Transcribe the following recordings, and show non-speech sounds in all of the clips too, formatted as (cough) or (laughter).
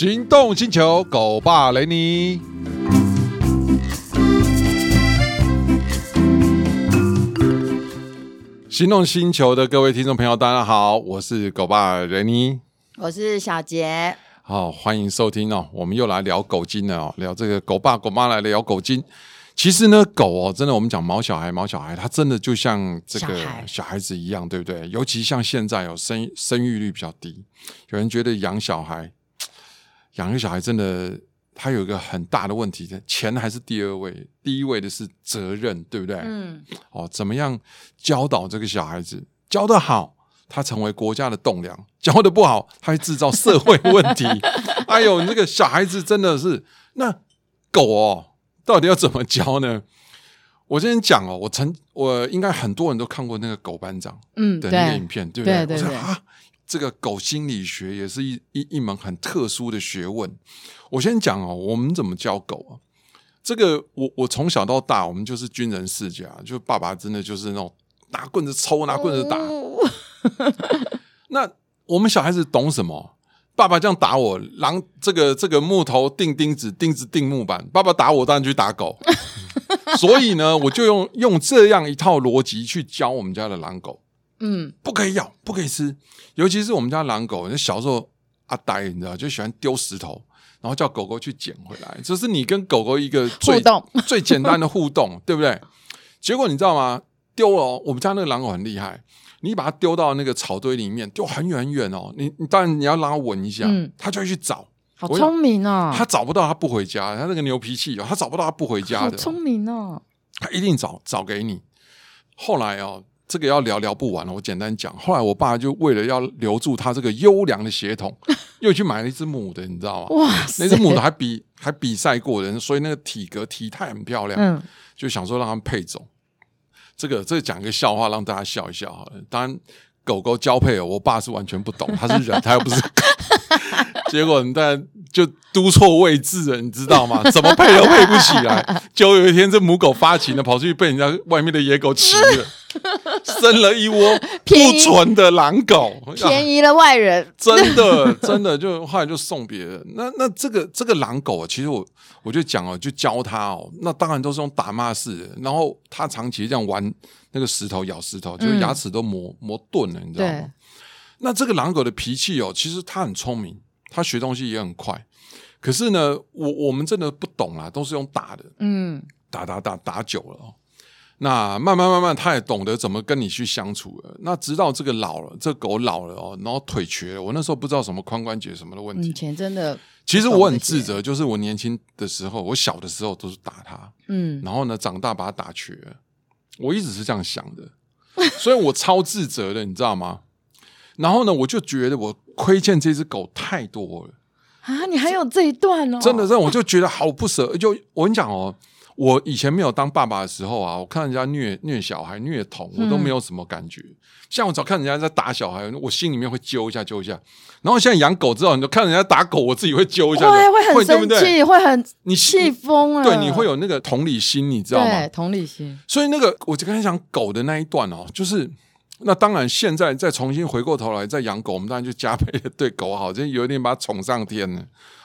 行动星球，狗爸雷尼。行动星球的各位听众朋友，大家好，我是狗爸雷尼，我是小杰。好，欢迎收听哦，我们又来聊狗精了哦，聊这个狗爸狗妈来聊狗精。其实呢，狗哦，真的，我们讲毛小孩，毛小孩，它真的就像这个小孩子一样，对不对？尤其像现在哦生生育率比较低，有人觉得养小孩，养一个小孩真的，他有一个很大的问题，钱还是第二位，第一位的是责任，对不对？嗯。哦，怎么样教导这个小孩子？教得好，他成为国家的栋梁；教得不好，他会制造社会问题。(laughs) 哎呦，那个小孩子真的是那狗哦。到底要怎么教呢？我先讲哦，我曾我应该很多人都看过那个狗班长嗯的那个影片，嗯、对，对不对？对对对我说啊，这个狗心理学也是一一一门很特殊的学问。我先讲哦，我们怎么教狗啊？这个我我从小到大，我们就是军人世家，就爸爸真的就是那种拿棍子抽，拿棍子打。哦、那我们小孩子懂什么？爸爸这样打我，狼这个这个木头钉钉子，钉子钉木板。爸爸打我，当然去打狗。(laughs) 所以呢，我就用用这样一套逻辑去教我们家的狼狗。嗯，不可以咬，不可以吃。尤其是我们家狼狗，那小时候阿呆，你知道，就喜欢丢石头，然后叫狗狗去捡回来。这是你跟狗狗一个最互动 (laughs) 最简单的互动，对不对？结果你知道吗？丢了，我们家那个狼狗很厉害。你把它丢到那个草堆里面，丢很远很远哦。你你当然你要让它闻一下，嗯、它就会去找。好聪明哦！它找不到，它不回家。它那个牛脾气哦，它找不到，它不回家的。好聪明哦！它一定找找给你。后来哦，这个要聊聊不完了。我简单讲，后来我爸就为了要留住他这个优良的血统，(laughs) 又去买了一只母的，你知道吗？哇！那只母的还比还比赛过人，所以那个体格体态很漂亮。嗯，就想说让他们配种。这个这个讲一个笑话让大家笑一笑好了。当然，狗狗交配哦，我爸是完全不懂，他是人，(laughs) 他又不是狗。结果你在就督错位置了，你知道吗？怎么配都配不起来。就有一天，这母狗发情了，跑出去被人家外面的野狗骑了。(laughs) 生了一窝 (laughs) 不纯的狼狗，(laughs) 便宜了外人，啊、真的真的就后来就送别人。那那这个这个狼狗啊，其实我我就讲哦，就教他哦，那当然都是用打骂式的。然后他长期这样玩那个石头咬石头，就是牙齿都磨磨钝了，你知道吗？那这个狼狗的脾气哦，其实它很聪明，它学东西也很快。可是呢，我我们真的不懂啦，都是用打的，嗯，打打打打久了哦。那慢慢慢慢，他也懂得怎么跟你去相处了。那直到这个老了，这狗老了哦，然后腿瘸了。我那时候不知道什么髋关节什么的问题。以前真的，其实我很自责，就是我年轻的时候，我小的时候都是打它，嗯，然后呢，长大把它打瘸了。我一直是这样想的，所以我超自责的，你知道吗？然后呢，我就觉得我亏欠这只狗太多了啊！你还有这一段哦？真的，让我就觉得好不舍。就我跟你讲哦。我以前没有当爸爸的时候啊，我看人家虐虐小孩、虐童，我都没有什么感觉。嗯、像我早看人家在打小孩，我心里面会揪一下、揪一下。然后现在养狗之后，你就看人家打狗，我自己会揪一下，会会很生气，会很你气疯了。对，你会有那个同理心，你知道吗？对，同理心。所以那个，我就跟他讲狗的那一段哦，就是那当然，现在再重新回过头来再养狗，我们当然就加倍的对狗好，就有一点把它宠上天了。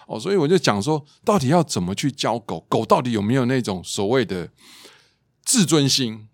哦，所以我就讲说，到底要怎么去教狗？狗到底有没有那种所谓的自尊心？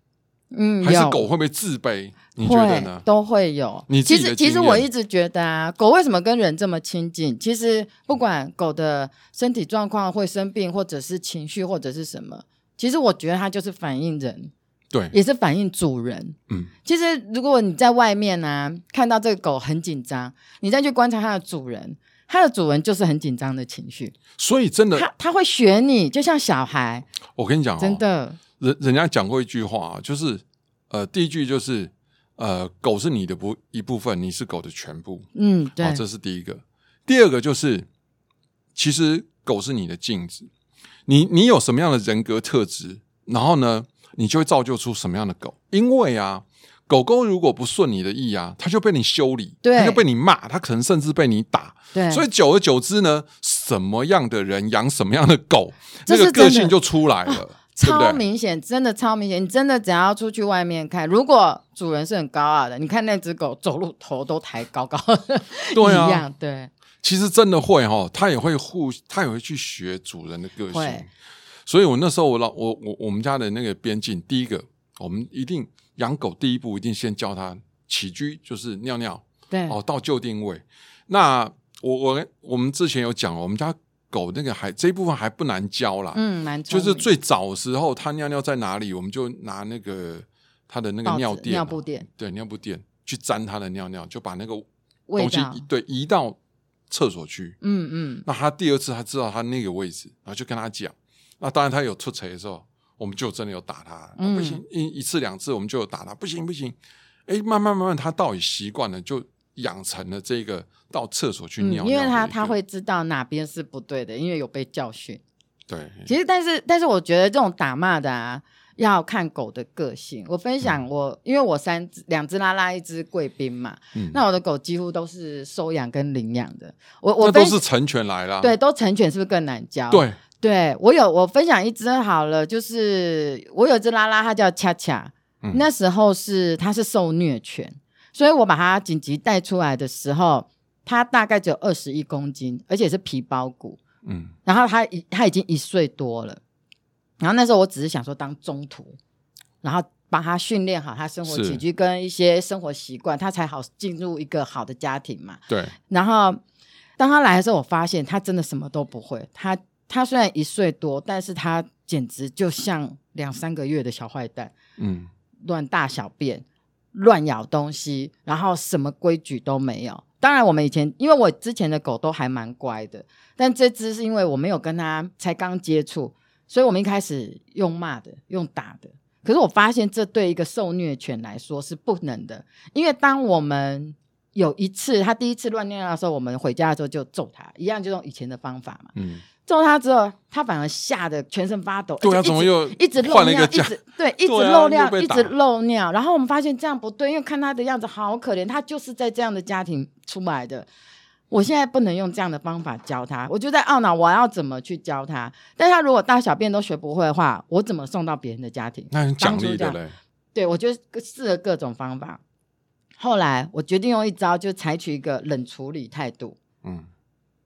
嗯，还是狗会不会自卑？你觉得呢？都会有。你其实其实我一直觉得啊，狗为什么跟人这么亲近？其实不管狗的身体状况会生病，或者是情绪，或者是什么，其实我觉得它就是反映人，对，也是反映主人。嗯，其实如果你在外面啊，看到这个狗很紧张，你再去观察它的主人。它的主人就是很紧张的情绪，所以真的，他他会学你，就像小孩。我跟你讲、哦，真的，人人家讲过一句话，就是呃，第一句就是呃，狗是你的不一部分，你是狗的全部。嗯，对、哦，这是第一个。第二个就是，其实狗是你的镜子，你你有什么样的人格特质，然后呢，你就会造就出什么样的狗。因为啊。狗狗如果不顺你的意啊，它就被你修理，对，它就被你骂，它可能甚至被你打，对。所以久而久之呢，什么样的人养什么样的狗，(laughs) 这个个性就出来了，(laughs) 超明显，真的超明显。你真的只要出去外面看，如果主人是很高傲的，你看那只狗走路头都抬高高的，(laughs) 对啊，一样，对。其实真的会哈，它也会互，它也会去学主人的个性。所以我那时候我老我我我们家的那个边境，第一个我们一定养狗，第一步一定先教它起居，就是尿尿，对哦，到就定位。那我我我们之前有讲，我们家狗那个还这一部分还不难教啦，嗯，蛮就是最早的时候，它尿尿在哪里，我们就拿那个它的那个尿垫、尿布垫，对，尿布垫去沾它的尿尿，就把那个东西对移到厕所去。嗯嗯。那他第二次他知道他那个位置，然后就跟他讲。那当然他有出错的时候，我们就真的有打他。嗯、不行，一一次两次我们就有打他，不行不行。哎，慢慢慢慢他倒也习惯了，就养成了这个到厕所去尿尿、嗯。因为他他会知道哪边是不对的，因为有被教训。对。其实，但是但是，我觉得这种打骂的啊。要看狗的个性。我分享我，嗯、因为我三只两只拉拉，一只贵宾嘛。嗯、那我的狗几乎都是收养跟领养的。我我都是成犬来了。对，都成犬是不是更难教？对，对我有我分享一只好了，就是我有只拉拉，它叫恰恰。嗯、那时候是它是受虐犬，所以我把它紧急带出来的时候，它大概只有二十一公斤，而且是皮包骨。嗯，然后它已它已经一岁多了。然后那时候我只是想说当中途，然后把他训练好他生活起居跟一些生活习惯，他才好进入一个好的家庭嘛。对。然后当他来的时候，我发现他真的什么都不会。他他虽然一岁多，但是他简直就像两三个月的小坏蛋。嗯。乱大小便，乱咬东西，然后什么规矩都没有。当然，我们以前因为我之前的狗都还蛮乖的，但这只是因为我没有跟它才刚接触。所以我们一开始用骂的，用打的，可是我发现这对一个受虐犬来说是不能的，因为当我们有一次它第一次乱尿尿的时候，我们回家的时候就揍它，一样就用以前的方法嘛。嗯。揍他之后，他反而吓得全身发抖，对啊，怎么又一直漏尿，(laughs) 一直对，一直漏尿，一直漏尿。然后我们发现这样不对，因为看他的样子好可怜，他就是在这样的家庭出来的。我现在不能用这样的方法教他，我就在懊恼我要怎么去教他。但他如果大小便都学不会的话，我怎么送到别人的家庭？那很奖励的嘞。对，我就试了各种方法。后来我决定用一招，就采取一个冷处理态度。嗯，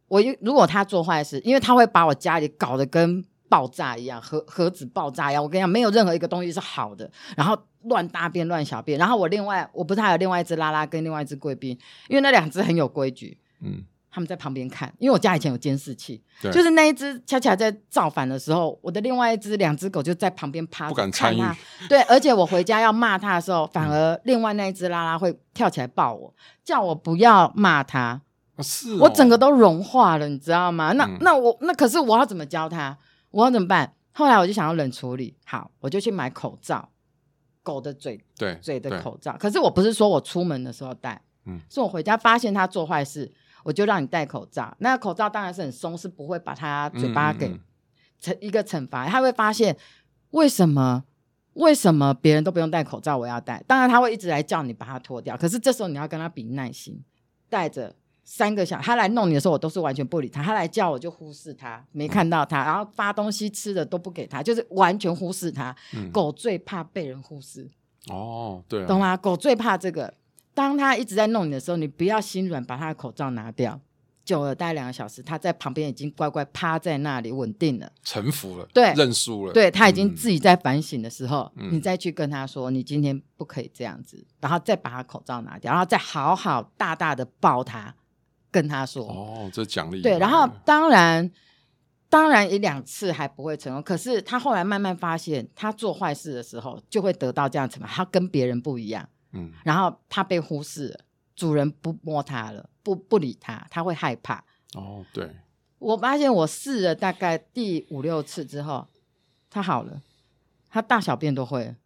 我如果他做坏事，因为他会把我家里搞得跟爆炸一样，核核子爆炸一样。我跟你讲，没有任何一个东西是好的。然后乱大便、乱小便。然后我另外，我不是还有另外一只拉拉跟另外一只贵宾，因为那两只很有规矩。嗯，他们在旁边看，因为我家以前有监视器，对就是那一只恰恰在造反的时候，我的另外一只两只狗就在旁边趴着，不敢参与。对，而且我回家要骂他的时候，反而另外那一只拉拉会跳起来抱我，叫我不要骂他。是、哦，我整个都融化了，你知道吗？那、嗯、那我那可是我要怎么教他？我要怎么办？后来我就想要冷处理，好，我就去买口罩，狗的嘴对嘴的口罩。可是我不是说我出门的时候戴，嗯，是我回家发现他做坏事。我就让你戴口罩，那个口罩当然是很松，是不会把他嘴巴给惩一个惩罚。他会发现为什么为什么别人都不用戴口罩，我要戴？当然他会一直来叫你把它脱掉，可是这时候你要跟他比耐心，戴着三个小，他来弄你的时候，我都是完全不理他。他来叫我就忽视他，没看到他，然后发东西吃的都不给他，就是完全忽视他。嗯、狗最怕被人忽视。哦，对、啊，懂吗？狗最怕这个。当他一直在弄你的时候，你不要心软，把他的口罩拿掉。久了，待两个小时，他在旁边已经乖乖趴在那里稳定了，臣服了，对，认输了。对，他已经自己在反省的时候，嗯、你再去跟他说，你今天不可以这样子，然后再把他口罩拿掉，然后再好好大大的抱他，跟他说。哦，这奖励。对，然后当然，当然一两次还不会成功，可是他后来慢慢发现，他做坏事的时候就会得到这样子嘛，他跟别人不一样。嗯，然后他被忽视了，主人不摸他了，不不理他，他会害怕。哦，对，我发现我试了大概第五六次之后，他好了，他大小便都会，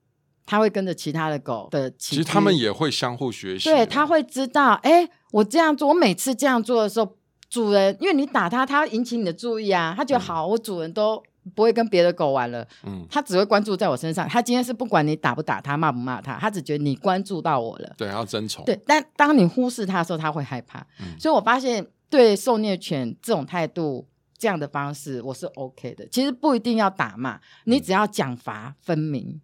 他会跟着其他的狗的。其实他们也会相互学习，对，他会知道，哎，我这样做，我每次这样做的时候，主人因为你打他，他会引起你的注意啊，他觉得好，嗯、我主人都。不会跟别的狗玩了，嗯，他只会关注在我身上。他今天是不管你打不打他，骂不骂他，他只觉得你关注到我了。对，要争宠。对，但当你忽视他的时候，他会害怕。嗯，所以我发现对受虐犬这种态度、这样的方式，我是 OK 的。其实不一定要打骂，你只要奖罚分明。嗯，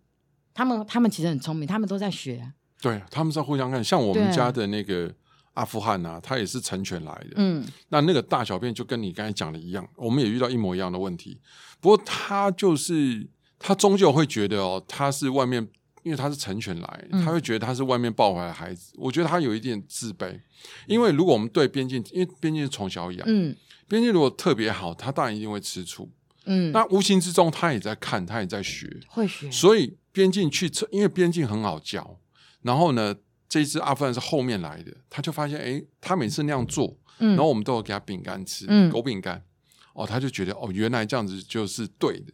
他们他们其实很聪明，他们都在学。对，他们在互相看。像我们家的那个阿富汗啊，它也是成犬来的。嗯，那那个大小便就跟你刚才讲的一样，我们也遇到一模一样的问题。不过它就是它终究会觉得哦，它是外面，因为它是成犬来，他会觉得他是外面抱回来的孩子。嗯、我觉得他有一点自卑，因为如果我们对边境，因为边境是从小养，嗯，边境如果特别好，他当然一定会吃醋。嗯，那无形之中他也在看，他也在学，会学。所以边境去测，因为边境很好教，然后呢。这一只阿富汗是后面来的，他就发现，哎，他每次那样做，嗯、然后我们都有给他饼干吃，嗯、狗饼干，哦，他就觉得，哦，原来这样子就是对的，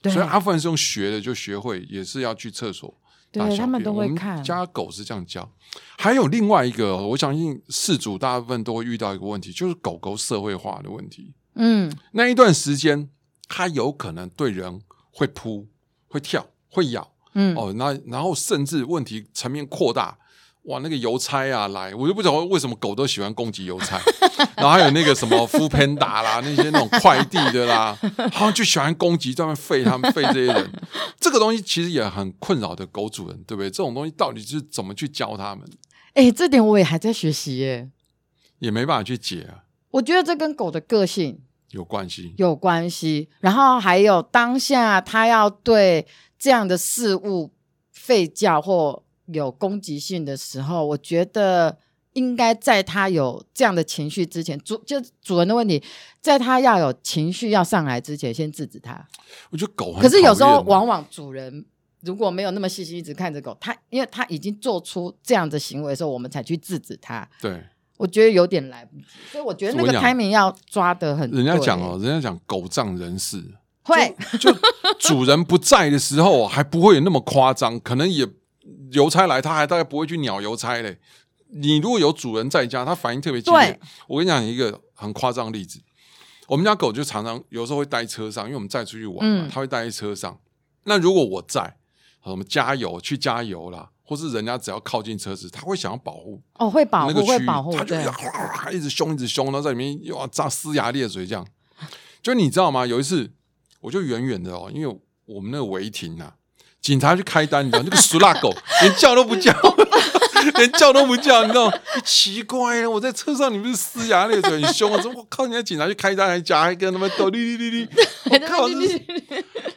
对。所以阿富汗是用学的，就学会，也是要去厕所大小便，对，他们都会看。家狗是这样教，还有另外一个，我相信饲主大部分都会遇到一个问题，就是狗狗社会化的问题。嗯，那一段时间，它有可能对人会扑、会跳、会咬，嗯，哦，那然后甚至问题层面扩大。哇，那个邮差啊，来，我就不知道为什么狗都喜欢攻击邮差，然后还有那个什么 (laughs) foodpanda 啦，那些那种快递的啦，好像就喜欢攻击，专门废他们废这些人。这个东西其实也很困扰的狗主人，对不对？这种东西到底是怎么去教他们？哎、欸，这点我也还在学习耶，也没办法去解啊。我觉得这跟狗的个性有关系，有关系。然后还有当下他要对这样的事物吠叫或。有攻击性的时候，我觉得应该在他有这样的情绪之前，主就主人的问题，在他要有情绪要上来之前，先制止他。我觉得狗很，可是有时候往往主人如果没有那么细心，一直看着狗，他因为他已经做出这样的行为的时候，我们才去制止他。对，我觉得有点来不及，所以我觉得那个 timing 要抓得很。人家讲哦，人家讲狗仗人势，会就，就主人不在的时候还不会有那么夸张，可能也。邮差来，他还大概不会去鸟邮差嘞。你如果有主人在家，他反应特别激烈。我跟你讲一个很夸张的例子，我们家狗就常常有时候会待车上，因为我们载出去玩嘛，它、嗯、会待在车上。那如果我在，我们加油去加油啦，或是人家只要靠近车子，它会想要保护哦，会保护会保护，它就一直凶一直凶，然后在里面又要炸龇牙裂嘴这样。就你知道吗？有一次我就远远的哦，因为我们那个违停啊。警察去开单，你知道 (laughs) 那个俗辣狗连叫都不叫，(laughs) 连叫都不叫，你知道吗？奇怪了，我在车上，你不是呲牙咧嘴很凶啊？怎么我靠？人家警察去开单还夹，还跟他们抖哩哩哩哩，我靠，这是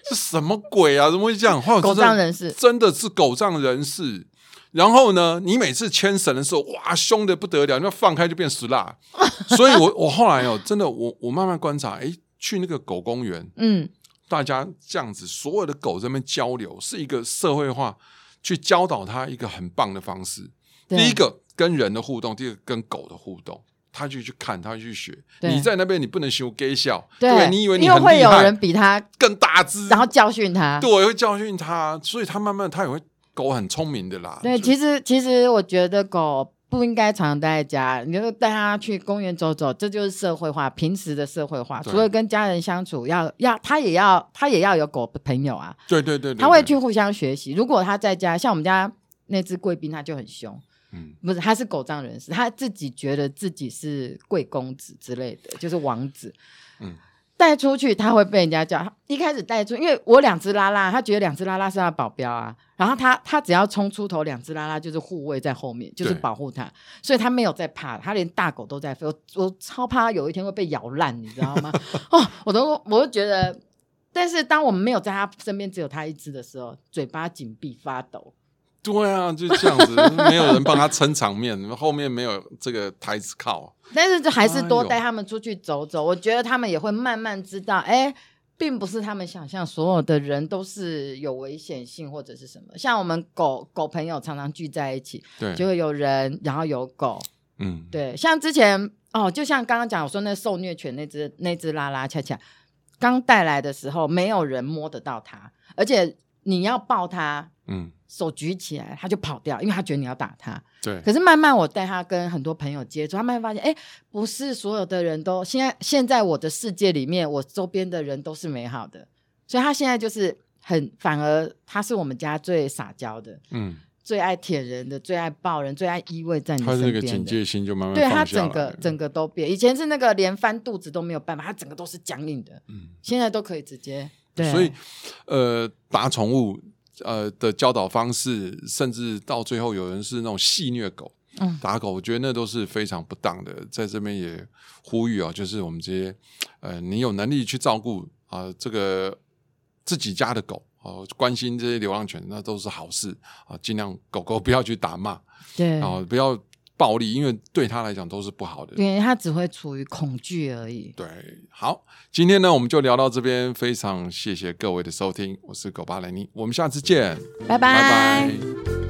这什么鬼啊？怎么会这样？狗仗人势，真的是狗仗人势。然后呢，你每次牵绳的时候，哇，凶的不得了，你要放开就变死辣。(laughs) 所以我我后来哦，真的，我我慢慢观察，哎，去那个狗公园，嗯。大家这样子，所有的狗在那边交流，是一个社会化去教导它一个很棒的方式。第一个跟人的互动，第二个跟狗的互动，它就去看，它就去学。你在那边，你不能修 gay 笑，对，对，你以为你会有人比它更大只，然后教训它，对，会教训它，所以它慢慢它也会狗很聪明的啦。对，其实其实我觉得狗。不应该常常待在家，你就带他去公园走走，这就是社会化，平时的社会化。对除了跟家人相处，要要他也要他也要有狗朋友啊。对对对，对，他会去互相学习。如果他在家，像我们家那只贵宾，他就很凶。嗯，不是，他是狗仗人势，他自己觉得自己是贵公子之类的，就是王子。嗯。带出去他会被人家叫，一开始带出，因为我两只拉拉，他觉得两只拉拉是他保镖啊，然后他他只要冲出头，两只拉拉就是护卫在后面，就是保护他，所以他没有在怕，他连大狗都在飞，我我超怕他有一天会被咬烂，你知道吗？(laughs) 哦，我都我都觉得，但是当我们没有在他身边，只有他一只的时候，嘴巴紧闭发抖。对啊，就这样子，(laughs) 没有人帮他撑场面，后面没有这个台子靠。但是就还是多带他们出去走走，哎、我觉得他们也会慢慢知道，哎，并不是他们想象所有的人都是有危险性或者是什么。像我们狗狗朋友常常聚在一起，对，就会有人，然后有狗，嗯，对。像之前哦，就像刚刚讲我说那受虐犬那只那只拉拉恰恰刚带来的时候，没有人摸得到它，而且你要抱它，嗯。手举起来，他就跑掉，因为他觉得你要打他。对。可是慢慢我带他跟很多朋友接触，他慢慢发现，哎，不是所有的人都现在现在我的世界里面，我周边的人都是美好的。所以他现在就是很，反而他是我们家最撒娇的，嗯，最爱舔人的，最爱抱人，最爱依偎在你身边的。他这个警戒心就慢慢对他整个整个都变。以前是那个连翻肚子都没有办法，他整个都是僵硬的。嗯。现在都可以直接。对。所以，呃，打宠物。呃的教导方式，甚至到最后有人是那种戏虐狗，嗯，打狗，我觉得那都是非常不当的。在这边也呼吁啊，就是我们这些呃，你有能力去照顾啊、呃，这个自己家的狗啊、呃，关心这些流浪犬，那都是好事啊。尽量狗狗不要去打骂，对，啊、呃，不要。暴力，因为对他来讲都是不好的，因为他只会处于恐惧而已。对，好，今天呢，我们就聊到这边，非常谢谢各位的收听，我是狗巴雷尼，我们下次见，拜拜。拜拜。